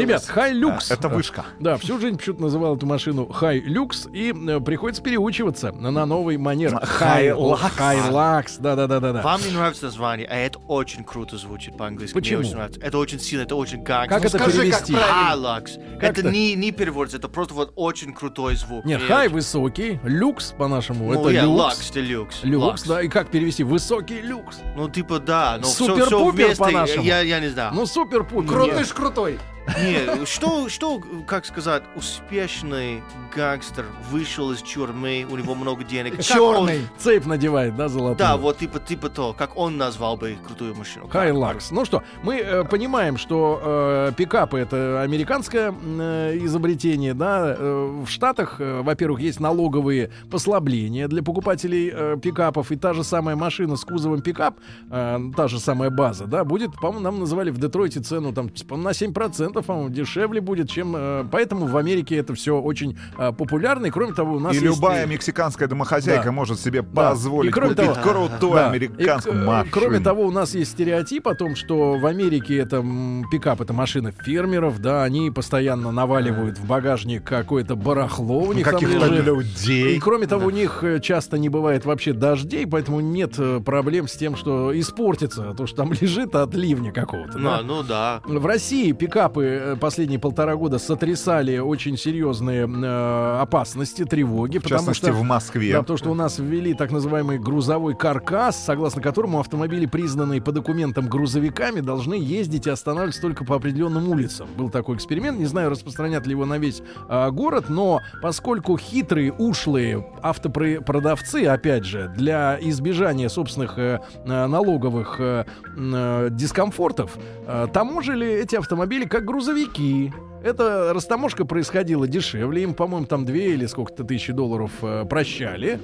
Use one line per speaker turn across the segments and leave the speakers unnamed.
Ребят, Хай-Люкс.
Это вышка.
Да, всю жизнь почему-то называл эту машину Хай-Люкс, и э, приходится переучиваться на, новый манер.
Хай-Лакс.
Хай-Лакс, да-да-да-да.
Вам не нравится название, а это очень круто звучит по-английски. Мне
Почему?
очень нравится. Это очень сильно, это очень гангстер.
Как это
Скажи,
перевести?
Хайлакс.
Как
это
это?
не, не переводится, это просто вот очень крутой звук.
Нет, хай
очень-
высокий, люкс по-нашему,
Ну,
это
я,
люкс.
люкс.
Люкс, да, и как перевести? Высокий люкс.
Ну, типа, да,
Супер-пупер по-нашему.
я, я не знаю.
Ну, супер-пупер.
Крутыш крутой.
Не, что, что, как сказать, успешный гангстер вышел из тюрьмы, у него много денег.
Черный.
он-
Цепь надевает, да, золотой?
Да, вот типа, типа то, как он назвал бы крутую машину.
Хайлакс. Ну что, мы э, понимаем, что э, пикапы это американское э, изобретение, да. Э, в Штатах, э, во-первых, есть налоговые послабления для покупателей э, пикапов, и та же самая машина с кузовом пикап, э, та же самая база, да, будет, по-моему, нам называли в Детройте цену там типа, на 7%, по-моему, дешевле будет, чем... э, поэтому в Америке это все очень э, популярно, и кроме того, у нас
И
есть
любая
и-
мексиканская домохозяйка
Да.
может себе
Да.
позволить
И кроме
купить
того-
крутой
Да.
американскую
И, э,
машину.
Кроме того, у нас есть стереотип о том, что в Америке это м, пикап, это машина фермеров, да, они постоянно наваливают в багажник какое-то барахло у них там
каких-то
лежит.
людей.
И кроме того, у них э, часто не бывает вообще дождей, поэтому нет э, проблем с тем, что испортится то, что там лежит от ливня какого-то.
Ну,
да.
ну да.
В России пикапы э, последние полтора года сотрясали очень серьезные э, опасности, тревоги,
В
потому
частности,
что
в Москве.
да, потому что у нас ввели так называемый грузовой каркас, согласно которому автомобили, признанные по документам грузовиками, должны ездить и останавливаться только по определенным улицам. Был такой эксперимент, не знаю, распространят ли его на весь а, город, но поскольку хитрые, ушлые автопродавцы, опять же, для избежания собственных э, э, налоговых э, э, дискомфортов, э, таможили эти автомобили как грузовики. Эта растаможка происходила дешевле, им, по-моему, там 2 или сколько-то тысяч долларов э, прощали.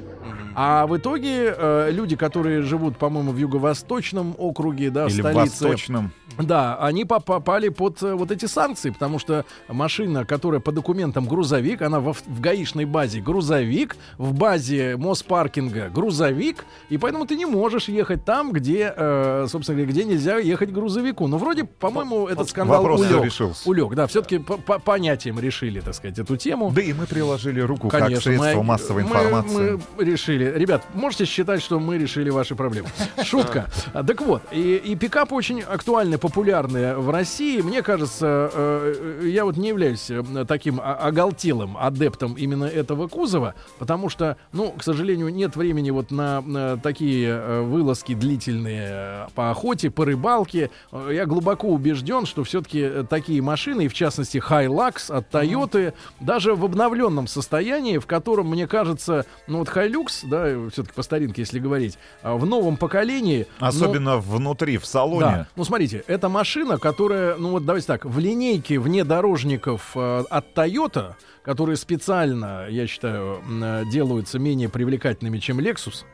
А в итоге э, люди, которые живут, по-моему, в юго-восточном округе, да,
Или в
столице,
Восточном.
Да, они по- попали под э, вот эти санкции, потому что машина, которая по документам грузовик, она во- в гаишной базе грузовик, в базе Моспаркинга грузовик, и поэтому ты не можешь ехать там, где, э, собственно говоря, где нельзя ехать грузовику. Но вроде, по-моему, этот скандал
вопрос
улег.
решился.
Улег, да, все-таки по, по понятиям решили, так сказать, эту тему.
Да и мы приложили руку
Конечно,
как средство
мы-
массовой
мы-
информации.
Мы, решили. Ребят, можете считать, что мы решили ваши проблемы. Шутка. А, Так вот, и, и пикапы очень актуальны, популярны в России. Мне кажется, э, э, я вот не являюсь э, таким о- оголтелым адептом именно этого кузова, потому что, ну, к сожалению, нет времени вот на, на такие э, вылазки длительные по охоте, по рыбалке. Я глубоко убежден, что все-таки такие машины, и в частности Hilux от Toyota, даже в обновленном состоянии, в котором, мне кажется, ну вот Hilux, да, все-таки по старинке, если говорить, а, в новом поколении...
Особенно внутри, в
да.
салоне.
Ну, смотрите, это машина, которая, ну вот давайте так, в линейке внедорожников э, от Toyota, которые специально, я считаю, э, делаются менее привлекательными, чем Lexus,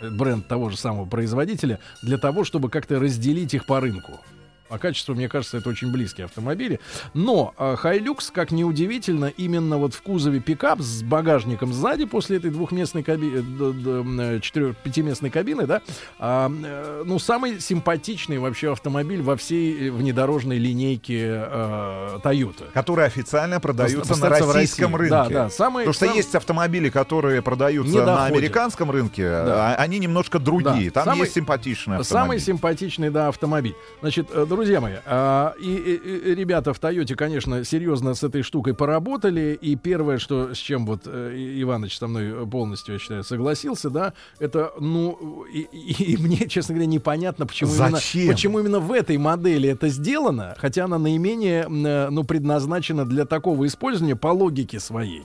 э, бренд того же самого производителя, для того, чтобы как-то разделить их по рынку. По качеству, мне кажется, это очень близкие автомобили. Но э, Hilux, как ни удивительно, именно вот в кузове пикап с багажником сзади после этой двухместной кабины, четырех, пятиместной кабины, да, а, э, ну, самый симпатичный вообще автомобиль во всей э, внедорожной линейке э, Toyota.
Которые официально продаются на российском рынке.
Да, да, самый-
Потому что
сам-
есть автомобили, которые продаются
Не
на американском рынке,
Да.
а они немножко другие.
Да.
Там
Самый-
есть симпатичные
Самый
автомобили.
симпатичный, да, автомобиль. Значит, э, друзья мои, а, и, и- и ребята в Тойоте, конечно, серьезно с этой штукой поработали. И первое, что с чем вот э, Иваныч со мной полностью, я считаю, согласился, да, это, ну, и, и- и мне, честно говоря, непонятно, почему именно, почему именно в этой модели это сделано, хотя она наименее, э, ну, предназначена для такого использования по логике своей.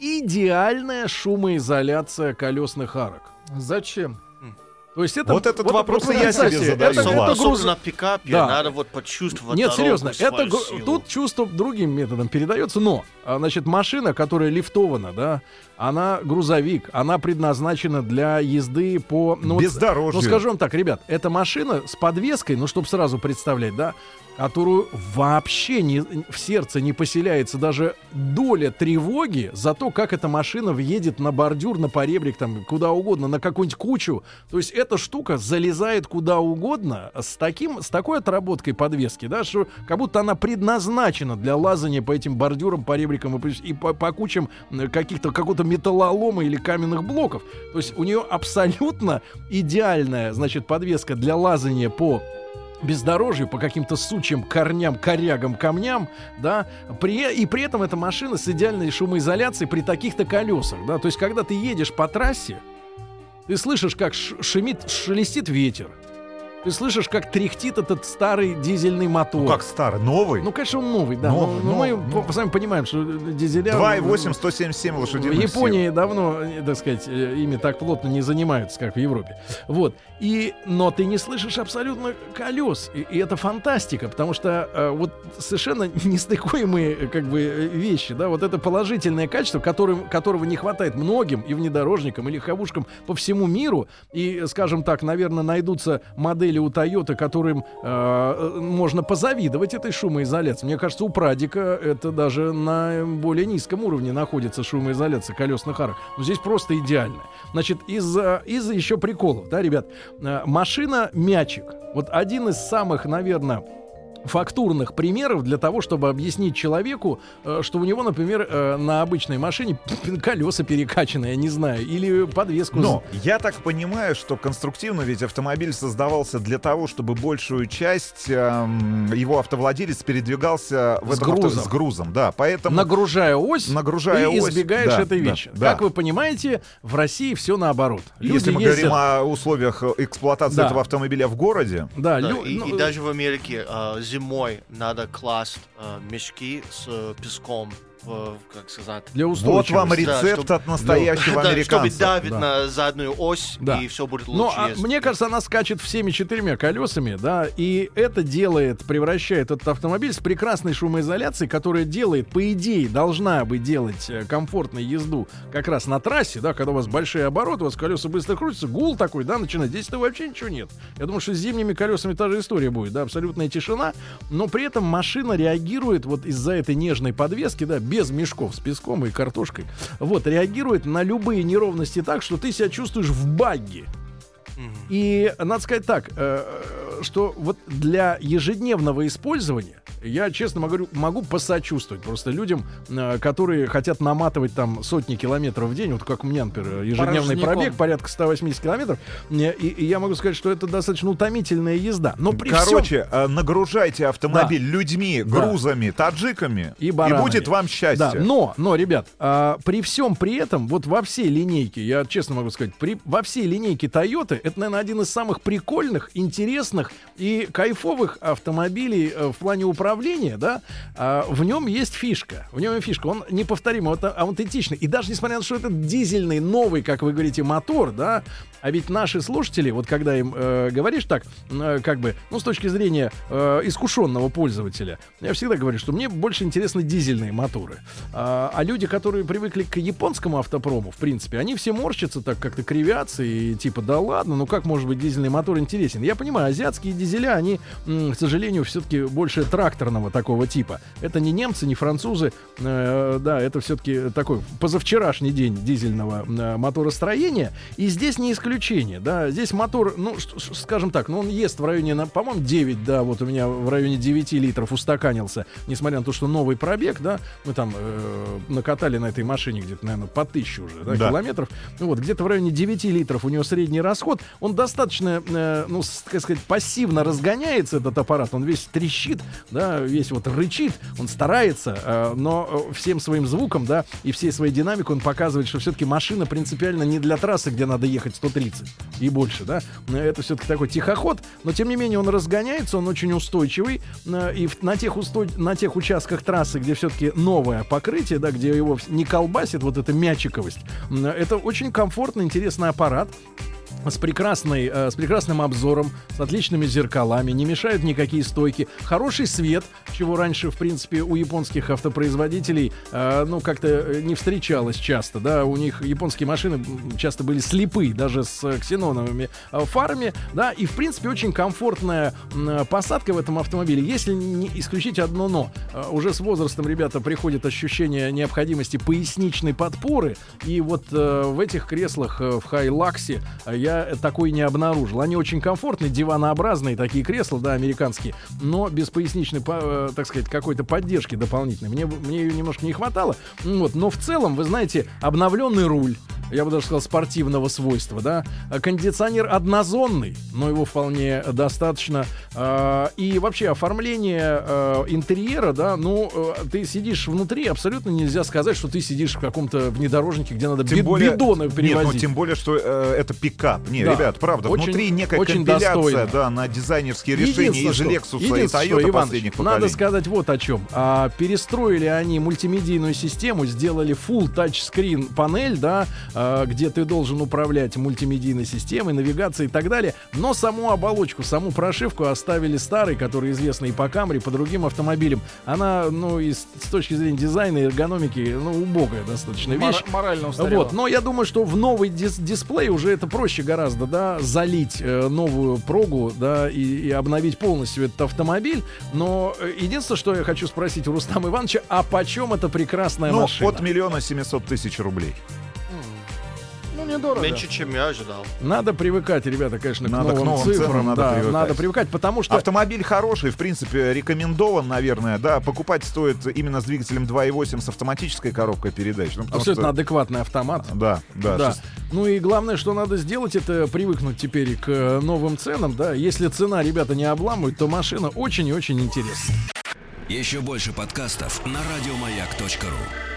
Идеальная шумоизоляция колесных арок.
Зачем?
То есть это
Вот этот вопрос
вот
и я себе задаю.
это- это груз-
на пикапе
Да.
надо вот почувствовать
Нет, серьезно, это гру-
силу.
тут чувство другим методом передается, но, а, значит, машина, которая лифтована, да, она грузовик, она предназначена для езды по... Ну,
Бездорожью.
ну, скажу вам так, ребят, это машина с подвеской, ну, чтобы сразу представлять, да, которую вообще не, в сердце не поселяется даже доля тревоги за то, как эта машина въедет на бордюр, на поребрик, там, куда угодно, на какую-нибудь кучу. То есть эта штука залезает куда угодно с, таким, с такой отработкой подвески, да, что как будто она предназначена для лазания по этим бордюрам, поребрикам и, по- и по, по кучам э, каких-то какого-то металлолома или каменных блоков. То есть у нее абсолютно идеальная, значит, подвеска для лазания по бездорожью, по каким-то сучьям, корням, корягам, камням, да, при, и при этом эта машина с идеальной шумоизоляцией при таких-то колесах, да, то есть когда ты едешь по трассе, ты слышишь, как шумит, шелестит ветер, ты слышишь, как тряхтит этот старый дизельный мотор.
Ну, как старый, новый.
Ну, конечно, он новый, да.
Новый,
но, но мы
новый, новый.
по- сами понимаем, что дизеля...
2,8, 177
В
лошадиных
Японии давно, э, так сказать, э, ими так плотно не занимаются, как в Европе. Вот. И, но ты не слышишь абсолютно колес. И, и это фантастика, потому что э, вот совершенно нестыкуемые э, как бы вещи, да, вот это положительное качество, которым, которого не хватает многим и внедорожникам, и легковушкам по всему миру. И, скажем так, наверное, найдутся модели у Toyota, которым э, э, можно позавидовать этой шумоизоляции. Мне кажется, у Прадика это даже на более низком уровне находится шумоизоляция колесных арок. Но здесь просто идеально. Значит, из-за из еще приколов, да, ребят, э, машина мячик. Вот один из самых, наверное, фактурных примеров для того, чтобы объяснить человеку, э, что у него, например, э, на обычной машине колеса перекачаны, я не знаю, или подвеску.
Но я так понимаю, что конструктивно ведь автомобиль создавался для того, чтобы большую часть эм, его автовладелец передвигался в
С
этом авто-
грузом.
с грузом, да, поэтому
нагружая ось,
Нагружая
ты
ось,
избегаешь
да,
этой
да,
вещи.
да.
Как вы понимаете, в России все наоборот. Люди
если мы
ездят-
говорим о условиях э, эксплуатации
Да.
этого автомобиля в городе,
да,
Да,
лю-
и,
ну,
и даже в Америке э, зимой надо класть э, мешки с э, песком, как сказать,
для
вот вам
Да,
рецепт
чтоб-
от настоящего
да, чтобы
американца.
давить
Да.
на заднюю ось,
Да.
и все будет лучше.
Ну, а
ездить.
мне кажется, она скачет всеми четырьмя колесами, да, и это делает, превращает этот автомобиль с прекрасной шумоизоляцией, которая делает, по идее, должна бы делать э, комфортную езду как раз на трассе, да, когда у вас большие обороты, у вас колеса быстро крутятся, гул такой, да, начинает. Здесь-то вообще ничего нет. Я думаю, что с зимними колесами та же история будет, да, абсолютная тишина, но при этом машина реагирует вот из-за этой нежной подвески, да, без мешков с песком и картошкой, вот, реагирует на любые неровности так, что ты себя чувствуешь в багги. И надо сказать так, э, что вот для ежедневного использования я, честно могу, могу посочувствовать просто людям, э, которые хотят наматывать там сотни километров в день, вот как у меня, например, ежедневный пробег порядка 180 километров, э, и, и я могу сказать, что это достаточно утомительная езда. Но при всем...
Короче, э, нагружайте автомобиль людьми, грузами, таджиками,
И баранами.
будет вам счастье.
Да, но, но, ребят, а, при всем при этом, вот во всей линейке, я честно могу сказать, при, во всей линейке Toyota, это, наверное, один из самых прикольных, интересных и кайфовых автомобилей в плане управления, да, А, в нем есть фишка, в нем есть фишка, он неповторимый, он аутентичный, и даже несмотря на то, что это дизельный, новый, как вы говорите, мотор, да, а ведь наши слушатели, вот когда им э, говоришь так, э, как бы, ну, с точки зрения э, искушенного пользователя, я всегда говорю, что мне больше интересны дизельные моторы. А, а люди, которые привыкли к японскому автопрому, в принципе, они все морщатся так, как-то кривятся и типа, да ладно, ну как может быть дизельный мотор интересен? Я понимаю, азиатские дизеля, они, м, к сожалению, все-таки больше тракторного такого типа. Это не немцы, не французы, э, да, это все-таки такой позавчерашний день дизельного э, моторостроения. И здесь не исключение, да, здесь мотор, ну, скажем так, ну, он ест в районе, по-моему, 9, да, вот у меня в районе 9 литров устаканился, несмотря на то, что новый пробег, да, мы там э, накатали на этой машине где-то, наверное, по тысяче уже, да,
Да.
километров, ну, вот, где-то в районе 9 литров у него средний расход, он достаточно, э, ну, как сказать, пассивно разгоняется, этот аппарат, он весь трещит, да, весь вот рычит, он старается, э, но э, всем своим звуком, да, и всей своей динамикой он показывает, что все-таки машина принципиально не для трассы, где надо ехать 130 и больше, да, это все-таки такой тихоход, но тем не менее он разгоняется, он очень устойчивый, э, и на тех, устой... на тех участках трассы, где все-таки новое покрытие, да, где его не колбасит вот эта мячиковость, это очень комфортный, интересный аппарат, с прекрасной, э, с прекрасным обзором, с отличными зеркалами, не мешают никакие стойки, хороший свет, чего раньше, в принципе, у японских автопроизводителей, э, ну, как-то э, не встречалось часто, да, у них японские машины часто были слепы, даже с ксеноновыми фарами, да, и, в принципе, очень комфортная посадка в этом автомобиле, если не исключить одно но. Уже с возрастом, ребята, приходит ощущение необходимости поясничной подпоры, и вот в этих креслах э, в Хайлаксе э, я такой не обнаружил. Они очень комфортные, диванообразные такие кресла, да, американские, но без поясничной, по- э, так сказать, какой-то поддержки дополнительной. Мне, мне ее немножко не хватало. Ну Вот, но в целом, вы знаете, обновленный руль, я бы даже сказал, спортивного свойства, да. А Кондиционер однозонный, но его вполне достаточно. А, И вообще оформление э, интерьера, да, ну, э, ты сидишь внутри, абсолютно нельзя сказать, что ты сидишь в каком-то внедорожнике, где надо
Тем
би-
более,
бидоны
нет,
перевозить.
ну тем более, что э, это пикап. Не,
Да.
ребят, правда,
Очень-
внутри некая
очень
компиляция,
достойно.
да, на дизайнерские решения из Lexus и Toyota последних
Надо
поколений.
сказать вот о чем. А, перестроили они мультимедийную систему, сделали full тачскрин панель, да, а, где ты должен управлять мультимедийной системой, навигацией и так далее. Но саму оболочку, саму прошивку оставили старой, которая известна и по Камри, и по другим автомобилям. Она, ну, и с, с точки зрения дизайна и эргономики, ну, убогая достаточно
Мор-
вещь.
морально устарело.
Вот, но я думаю, что в новый дис- дисплей уже это проще гораздо, да, залить э, новую прогу, да, и, и обновить полностью этот автомобиль. Но э, единственное, что я хочу спросить у Рустама Ивановича, а почем эта прекрасная
Ну,
машина?
от миллиона семисот тысяч рублей.
Недорого.
Меньше, чем я ожидал.
Надо привыкать, ребята, конечно,
Надо
к
к
новым
новым
цифрам.
ценам, надо
да,
привыкать.
надо привыкать, потому что
Автомобиль хороший, в принципе, рекомендован, наверное, да. Покупать стоит именно с двигателем 2.8 с автоматической коробкой передач. Ну,
абсолютно
что-
адекватный автомат.
Да, да.
Да.
шест-
Ну и главное, что надо сделать, это привыкнуть теперь к э, новым ценам, да. Если цена, ребята, не обламывает, то машина очень и очень интересная.
Еще больше подкастов на радиомаяк.ру.